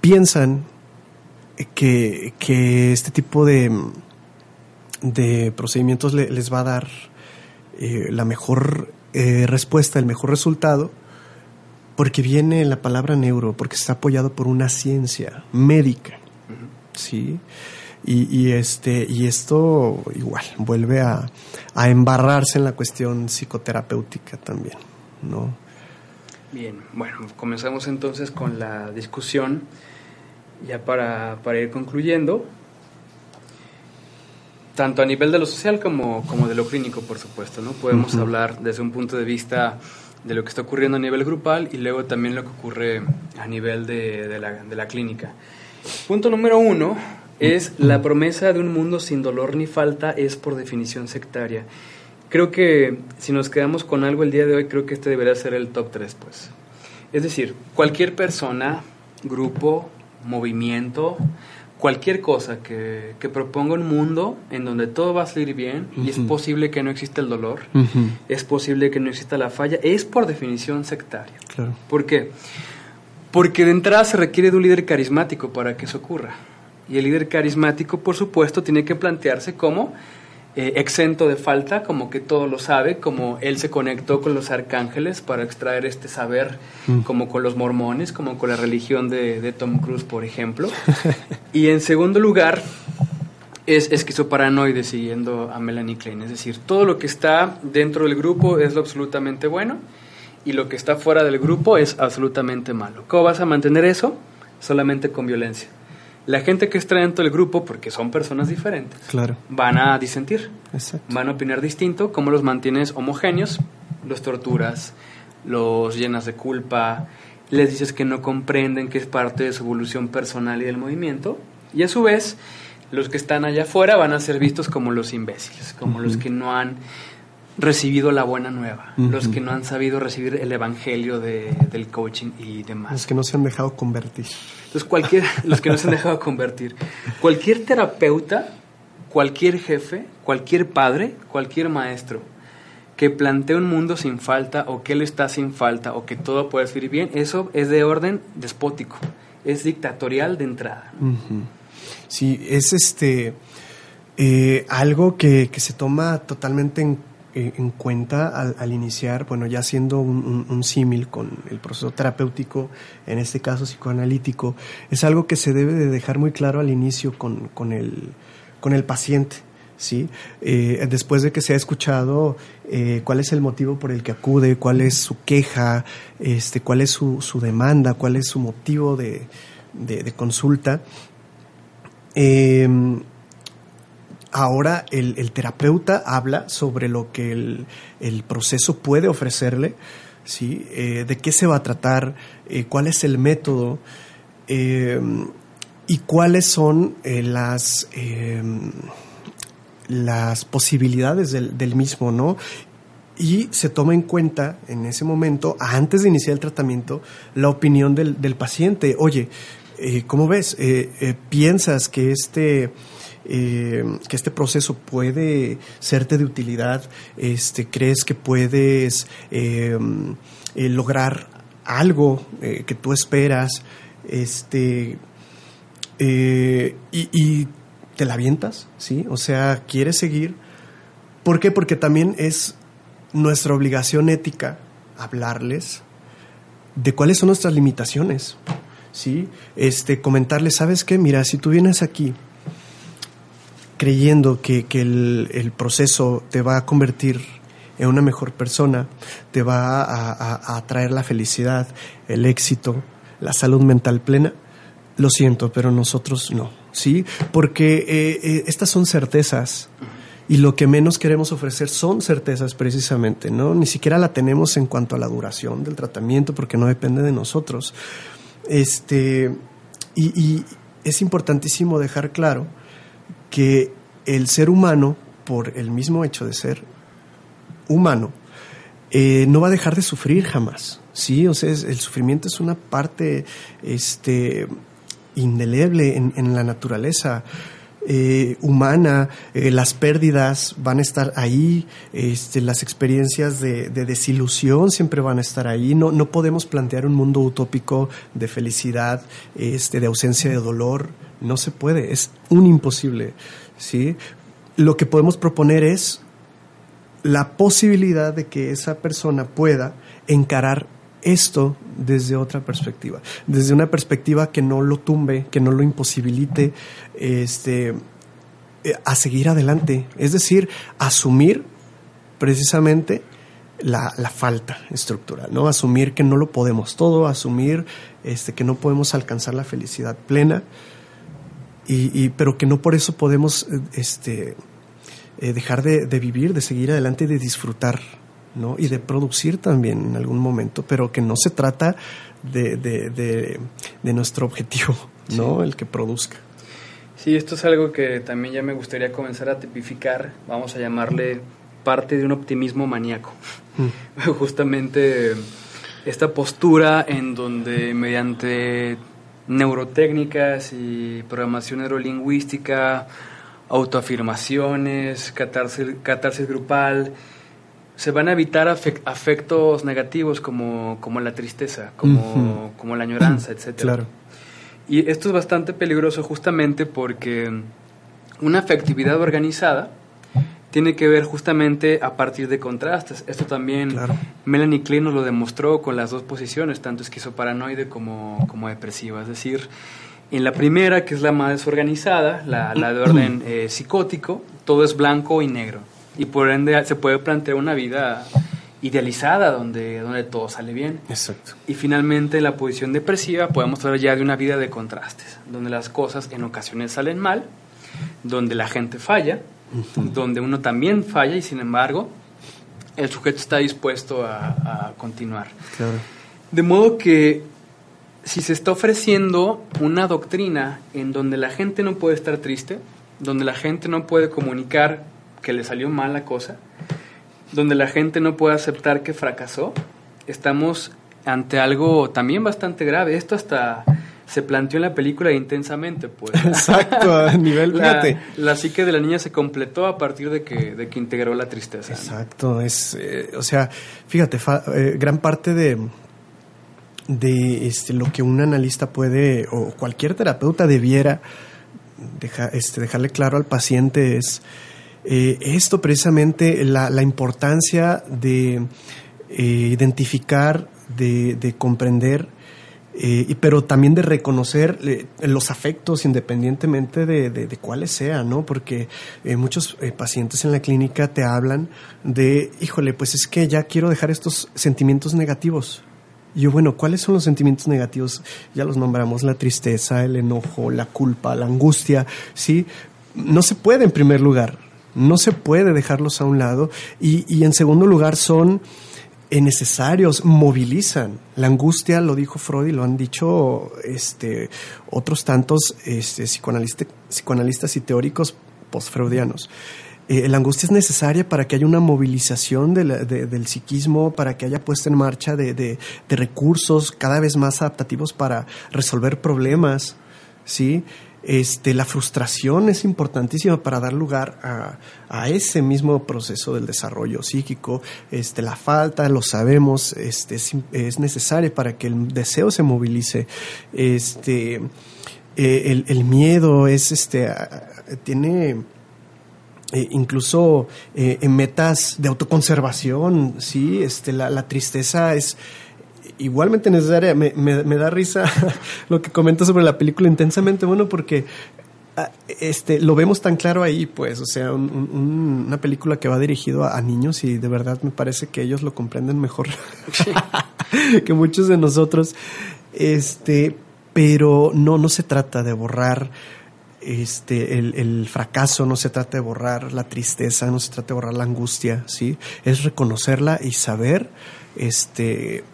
piensan que, que este tipo de, de procedimientos le- les va a dar eh, la mejor eh, respuesta, el mejor resultado, porque viene la palabra neuro, porque está apoyado por una ciencia médica, ¿sí? Y, y este, y esto igual vuelve a, a embarrarse en la cuestión psicoterapéutica también, ¿no? Bien, bueno, comenzamos entonces con la discusión, ya para, para ir concluyendo, tanto a nivel de lo social como, como de lo clínico, por supuesto, ¿no? Podemos hablar desde un punto de vista de lo que está ocurriendo a nivel grupal y luego también lo que ocurre a nivel de, de la, de la clínica. Punto número uno es la promesa de un mundo sin dolor ni falta es por definición sectaria. Creo que si nos quedamos con algo el día de hoy, creo que este debería ser el top 3, pues. Es decir, cualquier persona, grupo, movimiento, cualquier cosa que, que proponga un mundo en donde todo va a salir bien y es posible que no exista el dolor, es posible que no exista la falla, es por definición sectaria. Claro. ¿Por qué? Porque de entrada se requiere de un líder carismático para que eso ocurra. Y el líder carismático, por supuesto, tiene que plantearse como eh, exento de falta, como que todo lo sabe, como él se conectó con los arcángeles para extraer este saber, como con los mormones, como con la religión de, de Tom Cruise, por ejemplo. y en segundo lugar, es esquizoparanoide siguiendo a Melanie Klein. Es decir, todo lo que está dentro del grupo es lo absolutamente bueno y lo que está fuera del grupo es absolutamente malo. ¿Cómo vas a mantener eso? Solamente con violencia. La gente que está dentro del grupo, porque son personas diferentes, Claro, van a disentir, exacto. van a opinar distinto. ¿Cómo los mantienes homogéneos? Los torturas, los llenas de culpa, les dices que no comprenden que es parte de su evolución personal y del movimiento. Y a su vez, los que están allá afuera van a ser vistos como los imbéciles, como los que no han recibido la buena nueva, los que no han sabido recibir el evangelio de- del coaching y demás. Los que no se han dejado convertir. Entonces, cualquier, los que no se han dejado convertir, cualquier terapeuta, cualquier jefe, cualquier padre, cualquier maestro que plantee un mundo sin falta o que él está sin falta o que todo puede salir bien, eso es de orden despótico, es dictatorial de entrada. Sí, es este eh, algo que, que se toma totalmente en, en cuenta al, al iniciar, bueno, ya siendo un símil con el proceso terapéutico, en este caso psicoanalítico, es algo que se debe de dejar muy claro al inicio con, con, el, con el paciente. ¿sí? Eh, después de que se ha escuchado eh, cuál es el motivo por el que acude, cuál es su queja, este, cuál es su, su demanda, cuál es su motivo de, de- de consulta, eh, ahora el, terapeuta habla sobre lo que el, proceso puede ofrecerle, ¿sí? Eh, de qué se va a tratar, eh, cuál es el método eh, y cuáles son las, las posibilidades del, del, mismo, ¿no? Y se toma en cuenta en ese momento, antes de iniciar el tratamiento, la opinión del, del paciente. Oye, ¿cómo ves? ¿Piensas que este eh, que este proceso puede serte de utilidad, este, crees que puedes eh, eh, lograr algo que tú esperas, este, y, te la avientas, ¿sí? O sea, quieres seguir. ¿Por qué? Porque también es nuestra obligación ética hablarles de cuáles son nuestras limitaciones, ¿sí? Este, comentarles, ¿sabes qué? Mira, si tú vienes aquí creyendo que, el, proceso te va a convertir en una mejor persona, te va a, traer la felicidad, el éxito, la salud mental plena, lo siento, pero nosotros no, ¿sí? Porque eh, eh, estas son certezas y lo que menos queremos ofrecer son certezas precisamente, ¿no? Ni siquiera la tenemos en cuanto a la duración del tratamiento porque no depende de nosotros. Este, y es importantísimo dejar claro que el ser humano, por el mismo hecho de ser humano, eh, no va a dejar de sufrir jamás. Sí, o sea, el sufrimiento es una parte este, indeleble en, la naturaleza. Eh, humana, eh, las pérdidas van a estar ahí, este, las experiencias de, desilusión siempre van a estar ahí. No, no podemos plantear un mundo utópico de felicidad, este, de ausencia de dolor. No se puede, es un imposible. ¿sí? Lo que podemos proponer es la posibilidad de que esa persona pueda encarar esto desde otra perspectiva, desde una perspectiva que no lo tumbe, que no lo imposibilite este, a seguir adelante, es decir, asumir precisamente la, falta estructural, ¿no? Asumir que no lo podemos todo, asumir este, que no podemos alcanzar la felicidad plena, y, pero que no por eso podemos eh, este, eh, dejar de, vivir, de seguir adelante y de disfrutar, ¿no? Y de producir también en algún momento, pero que no se trata de, de, de nuestro objetivo, ¿no? El que produzca. Sí, esto es algo que también ya me gustaría comenzar a tipificar, vamos a llamarle parte de un optimismo maníaco. Mm. Justamente esta postura en donde mediante neurotécnicas y programación neurolingüística, autoafirmaciones, catarsis, grupal, se van a evitar afectos negativos como, como la tristeza, como, como la añoranza, etc. Claro. Y esto es bastante peligroso justamente porque una afectividad organizada tiene que ver justamente a partir de contrastes. Esto también Melanie Klein nos lo demostró con las dos posiciones, tanto esquizoparanoide como, como depresiva. Es decir, en la primera, que es la más desorganizada, la, la de orden eh, psicótico, todo es blanco y negro. Y por ende se puede plantear una vida idealizada donde, donde todo sale bien. Exacto. Y finalmente en la posición depresiva podemos hablar ya de una vida de contrastes, donde las cosas en ocasiones salen mal, donde la gente falla, donde uno también falla y sin embargo el sujeto está dispuesto a, continuar. De modo que si se está ofreciendo una doctrina en donde la gente no puede estar triste, donde la gente no puede comunicar que le salió mal la cosa, donde la gente no puede aceptar que fracasó, estamos ante algo también bastante grave. Esto hasta se planteó en la película intensamente, pues. Exacto, a nivel, la, La psique de la niña se completó a partir de que, de que integró la tristeza. Exacto, es, eh, o sea, fíjate, eh, gran parte de, de este, lo que un analista puede, o cualquier terapeuta debiera este, dejarle claro al paciente es eh, esto precisamente, la, la importancia de identificar, de, de comprender eh, pero también de reconocer eh, los afectos independientemente de, de, cuáles sean, ¿no? Porque eh, muchos pacientes en la clínica te hablan de, híjole, pues es que ya quiero dejar estos sentimientos negativos. Y yo, bueno, ¿cuáles son los sentimientos negativos? Ya los nombramos, la tristeza, el enojo, la culpa, la angustia, ¿sí? no se puede en primer lugar, no se puede dejarlos a un lado y, y en segundo lugar son eh, necesarios, movilizan. La angustia, lo dijo Freud y lo han dicho este, otros tantos este, psicoanalistas y teóricos postfreudianos. Eh, la angustia es necesaria para que haya una movilización del psiquismo, para que haya puesta en marcha de, de, recursos cada vez más adaptativos para resolver problemas, ¿sí? Este, la frustración es importantísima para dar lugar a, ese mismo proceso del desarrollo psíquico. Este, la falta, lo sabemos, este, es, es necesaria para que el deseo se movilice. Eh, el, el, miedo es, tiene eh, incluso eh, en metas de autoconservación, sí, la tristeza es igualmente necesaria. Me, me, da risa lo que comenta sobre la película intensamente, bueno, porque ah, este, lo vemos tan claro ahí, pues, o sea, una película que va dirigido a, niños y de verdad me parece que ellos lo comprenden mejor que muchos de nosotros. Este, pero no, no se trata de borrar este, el, el, fracaso, no se trata de borrar la tristeza, no se trata de borrar la angustia, ¿sí? Es reconocerla y saber, este,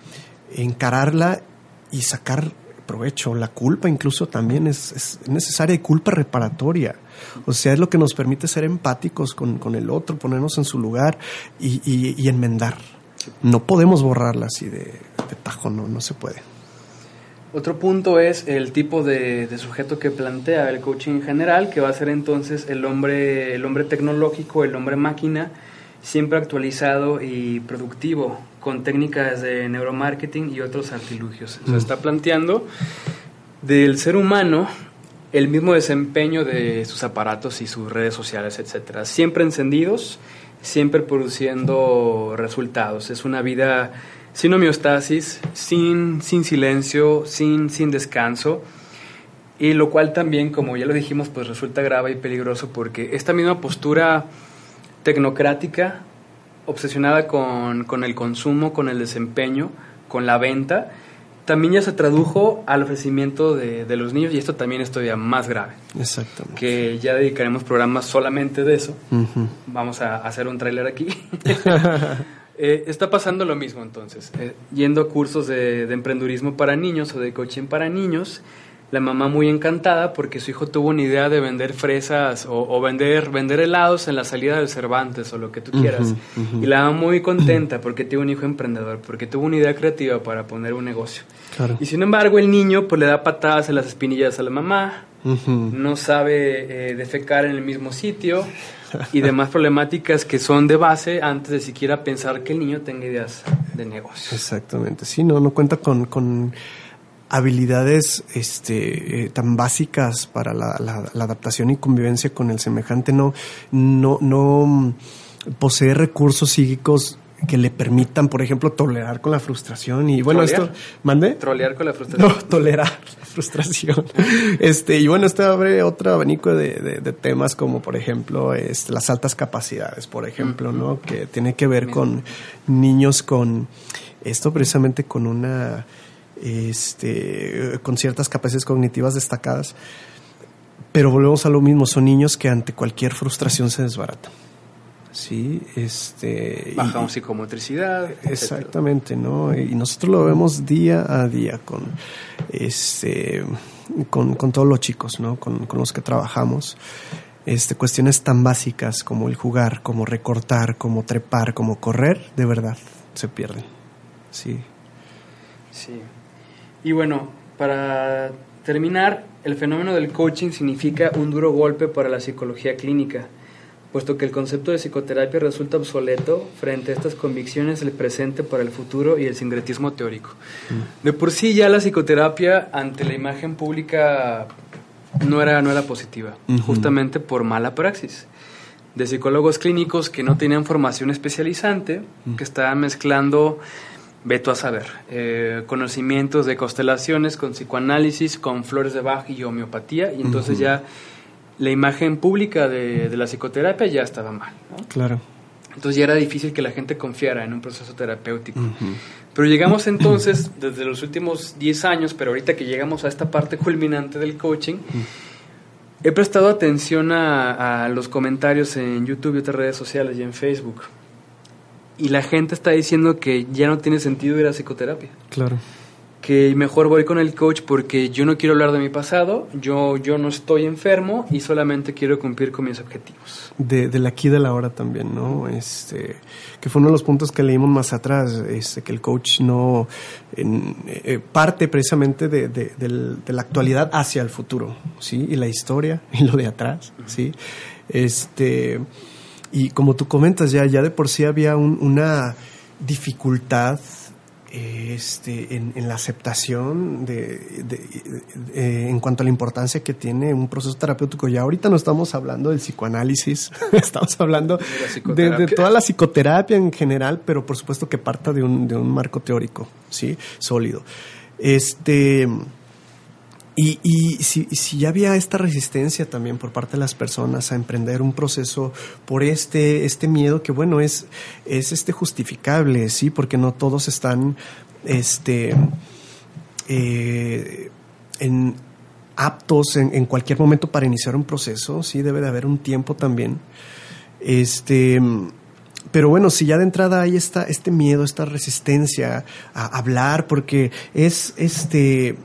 encararla y sacar provecho. La culpa incluso también es, es necesaria y culpa reparatoria. O sea, es lo que nos permite ser empáticos con, con el otro, ponernos en su lugar y, y, enmendar. No podemos borrarla así de, de tajo, no, no se puede. Otro punto es el tipo de, de, sujeto que plantea el coaching en general, que va a ser entonces el hombre, el hombre tecnológico, el hombre máquina, siempre actualizado y productivo, con técnicas de neuromarketing y otros artilugios. Se está planteando del ser humano el mismo desempeño de sus aparatos y sus redes sociales, etcétera, siempre encendidos, siempre produciendo resultados. Es una vida sin homeostasis, sin, sin silencio, sin, sin descanso. Y lo cual también, como ya lo dijimos, pues resulta grave y peligroso porque esta misma postura tecnocrática, obsesionada con, con el consumo, con el desempeño, con la venta, también ya se tradujo al ofrecimiento de, de, los niños y esto también es todavía más grave. Exactamente. Que ya dedicaremos programas solamente de eso. Uh -huh. Vamos a hacer un tráiler aquí. Eh, está pasando lo mismo entonces, eh, yendo a cursos de, de, emprendurismo para niños o de coaching para niños, la mamá muy encantada porque su hijo tuvo una idea de vender fresas o, o vender, vender helados en la salida del Cervantes o lo que tú quieras. Uh -huh, uh -huh. Y la mamá muy contenta porque tiene un hijo emprendedor, porque tuvo una idea creativa para poner un negocio. Claro. Y sin embargo el niño pues le da patadas en las espinillas a la mamá, no sabe eh, defecar en el mismo sitio y demás problemáticas que son de base antes de siquiera pensar que el niño tenga ideas de negocio. Exactamente, sí, no, no cuenta con, con habilidades este, eh, tan básicas para la, la, la, adaptación y convivencia con el semejante, no, no, no posee recursos psíquicos que le permitan, por ejemplo, tolerar con la frustración y bueno, ¿Trolear? esto, ¿mande? Trolear con la frustración. No, tolerar la frustración. Este, y bueno, esto abre otro abanico de, de, de temas como, por ejemplo, este, las altas capacidades, por ejemplo, ¿no? Que tiene que ver con niños con, esto precisamente con una, este, con ciertas capacidades cognitivas destacadas. Pero volvemos a lo mismo, son niños que ante cualquier frustración se desbaratan. Sí, este. Baja psicomotricidad. Exactamente, ¿no? Y nosotros lo vemos día a día con, este, con, con todos los chicos, ¿no? Con, con, los que trabajamos. Este, cuestiones tan básicas como el jugar, como recortar, como trepar, como correr, de verdad, se pierden. Sí. Sí. Y bueno, para terminar, el fenómeno del coaching significa un duro golpe para la psicología clínica puesto que el concepto de psicoterapia resulta obsoleto frente a estas convicciones del presente para el futuro y el sincretismo teórico. Mm. De por sí ya la psicoterapia ante la imagen pública no era, no era positiva, uh -huh. justamente por mala praxis de psicólogos clínicos que no tenían formación especializante, uh -huh. que estaban mezclando, veto a saber, eh, conocimientos de constelaciones con psicoanálisis, con flores de Bach y homeopatía, y entonces uh -huh. ya la imagen pública de, de, la psicoterapia ya estaba mal. ¿no? Claro. Entonces ya era difícil que la gente confiara en un proceso terapéutico. Uh -huh. Pero llegamos entonces, desde los últimos 10 años, pero ahorita que llegamos a esta parte culminante del coaching, uh -huh. he prestado atención a, a los comentarios en YouTube y otras redes sociales y en Facebook. Y la gente está diciendo que ya no tiene sentido ir a psicoterapia. Claro que mejor voy con el coach porque yo no quiero hablar de mi pasado, yo, yo no estoy enfermo y solamente quiero cumplir con mis objetivos. De, del aquí de la hora también, ¿no? Este, que fue uno de los puntos que leímos más atrás, este, que el coach no eh, parte precisamente de, de, de, la actualidad hacia el futuro, ¿sí? Y la historia y lo de atrás, ¿sí? Este, y como tú comentas, ya, ya de por sí había un, una dificultad este, en, la aceptación de, eh, en cuanto a la importancia que tiene un proceso terapéutico. Ya ahorita no estamos hablando del psicoanálisis, estamos hablando de, toda la psicoterapia en general, pero por supuesto que parta de un, de un marco teórico, ¿sí? Sólido. Este y, y si, ya había esta resistencia también por parte de las personas a emprender un proceso por este, este miedo que bueno es, es este justificable, sí, porque no todos están este eh, en aptos en, en, cualquier momento para iniciar un proceso, sí, debe de haber un tiempo también. Este pero bueno, si ya de entrada hay esta, este miedo, esta resistencia a hablar, porque es este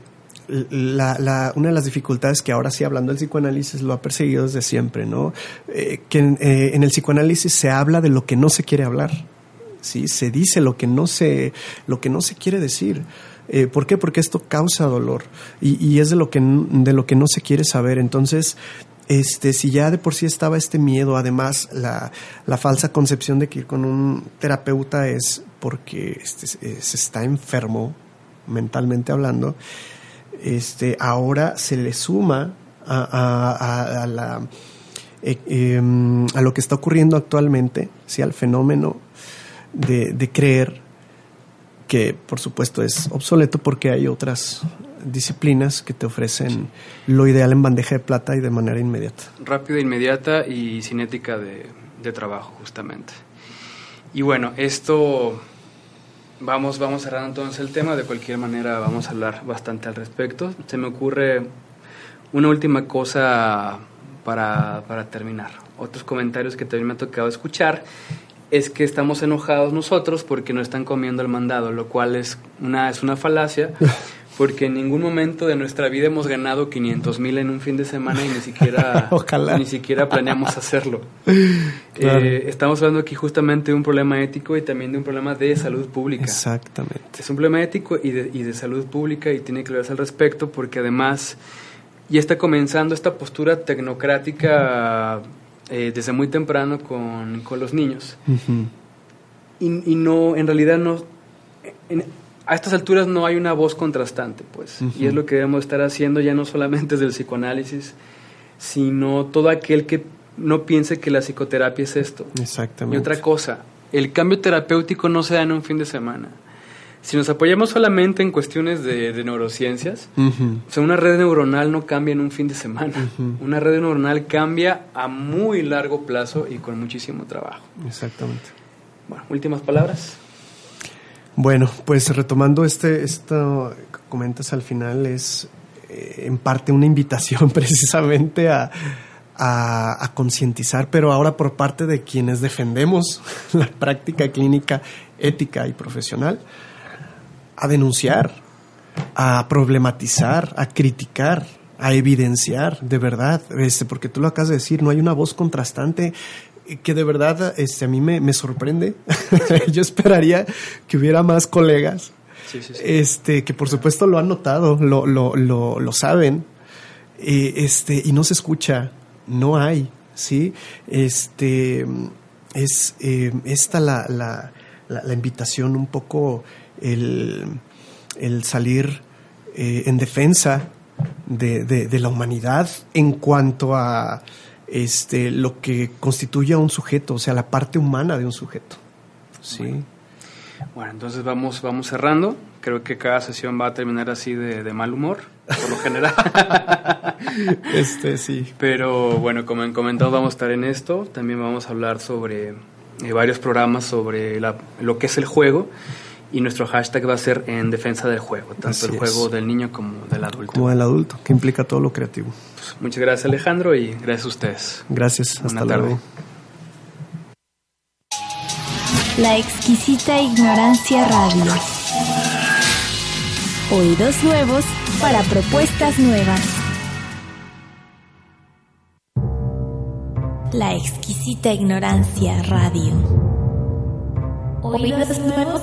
la, una de las dificultades que ahora sí hablando del psicoanálisis lo ha perseguido desde siempre, ¿no? Eh, que eh, en, el psicoanálisis se habla de lo que no se quiere hablar, ¿sí? Se dice lo que no se, lo que no se quiere decir. Eh, ¿Por qué? Porque esto causa dolor y, es de lo, que, de lo que no se quiere saber. Entonces, este, si ya de por sí estaba este miedo, además la, la falsa concepción de que ir con un terapeuta es porque este, se está enfermo, mentalmente hablando, este, ahora se le suma a, a, la, eh, em, a lo que está ocurriendo actualmente, ¿sí? al fenómeno de, de creer que por supuesto es obsoleto porque hay otras disciplinas que te ofrecen lo ideal en bandeja de plata y de manera inmediata. Rápida, inmediata y cinética de, de trabajo, justamente. Y bueno, esto Vamos, vamos cerrando entonces el tema. De cualquier manera, vamos a hablar bastante al respecto. Se me ocurre una última cosa para, para terminar. Otros comentarios que también me ha tocado escuchar es que estamos enojados nosotros porque no están comiendo el mandado, lo cual es una, es una falacia. porque en ningún momento de nuestra vida hemos ganado 500 mil en un fin de semana y ni siquiera, ni siquiera planeamos hacerlo. Eh, estamos hablando aquí justamente de un problema ético y también de un problema de salud pública. Exactamente. Es un problema ético y de, y de salud pública y tiene que verse al respecto porque además ya está comenzando esta postura tecnocrática eh, desde muy temprano con, con los niños. y, y, no, en realidad no... En, a estas alturas no hay una voz contrastante, pues. Y es lo que debemos estar haciendo ya no solamente desde el psicoanálisis, sino todo aquel que no piense que la psicoterapia es esto. Exactamente. Y otra cosa, el cambio terapéutico no se da en un fin de semana. Si nos apoyamos solamente en cuestiones de, neurociencias, o sea, una red neuronal no cambia en un fin de semana. Una red neuronal cambia a muy largo plazo y con muchísimo trabajo. Exactamente. Bueno, últimas palabras. Bueno, pues retomando este, esto que comentas al final es eh, en parte una invitación precisamente a, a, concientizar, pero ahora por parte de quienes defendemos la práctica clínica ética y profesional, a denunciar, a problematizar, a criticar, a evidenciar, de verdad, este, porque tú lo acabas de decir, no hay una voz contrastante que de verdad este, a mí me, me sorprende. Yo esperaría que hubiera más colegas Este, que por supuesto lo han notado, lo, lo, lo, lo saben, eh, este, y no se escucha, no hay, ¿sí? Este, es eh, esta la, la, la, invitación, un poco el, el salir eh, en defensa de, de, de la humanidad en cuanto a este, lo que constituye a un sujeto, o sea, la parte humana de un sujeto. Sí. Bueno, entonces vamos, vamos cerrando. Creo que cada sesión va a terminar así de, mal humor, por lo general. este, sí. Pero bueno, como han comentado, vamos a estar en esto. También vamos a hablar sobre eh, varios programas sobre lo que es el juego y nuestro hashtag va a ser en defensa del juego, tanto Así el es. juego del niño como del adulto. Como el adulto, que implica todo lo creativo. Pues, muchas gracias Alejandro y gracias a ustedes. Gracias, hasta tarde. luego. La exquisita ignorancia radio. Oídos nuevos para propuestas nuevas. La exquisita ignorancia radio. Oídos nuevos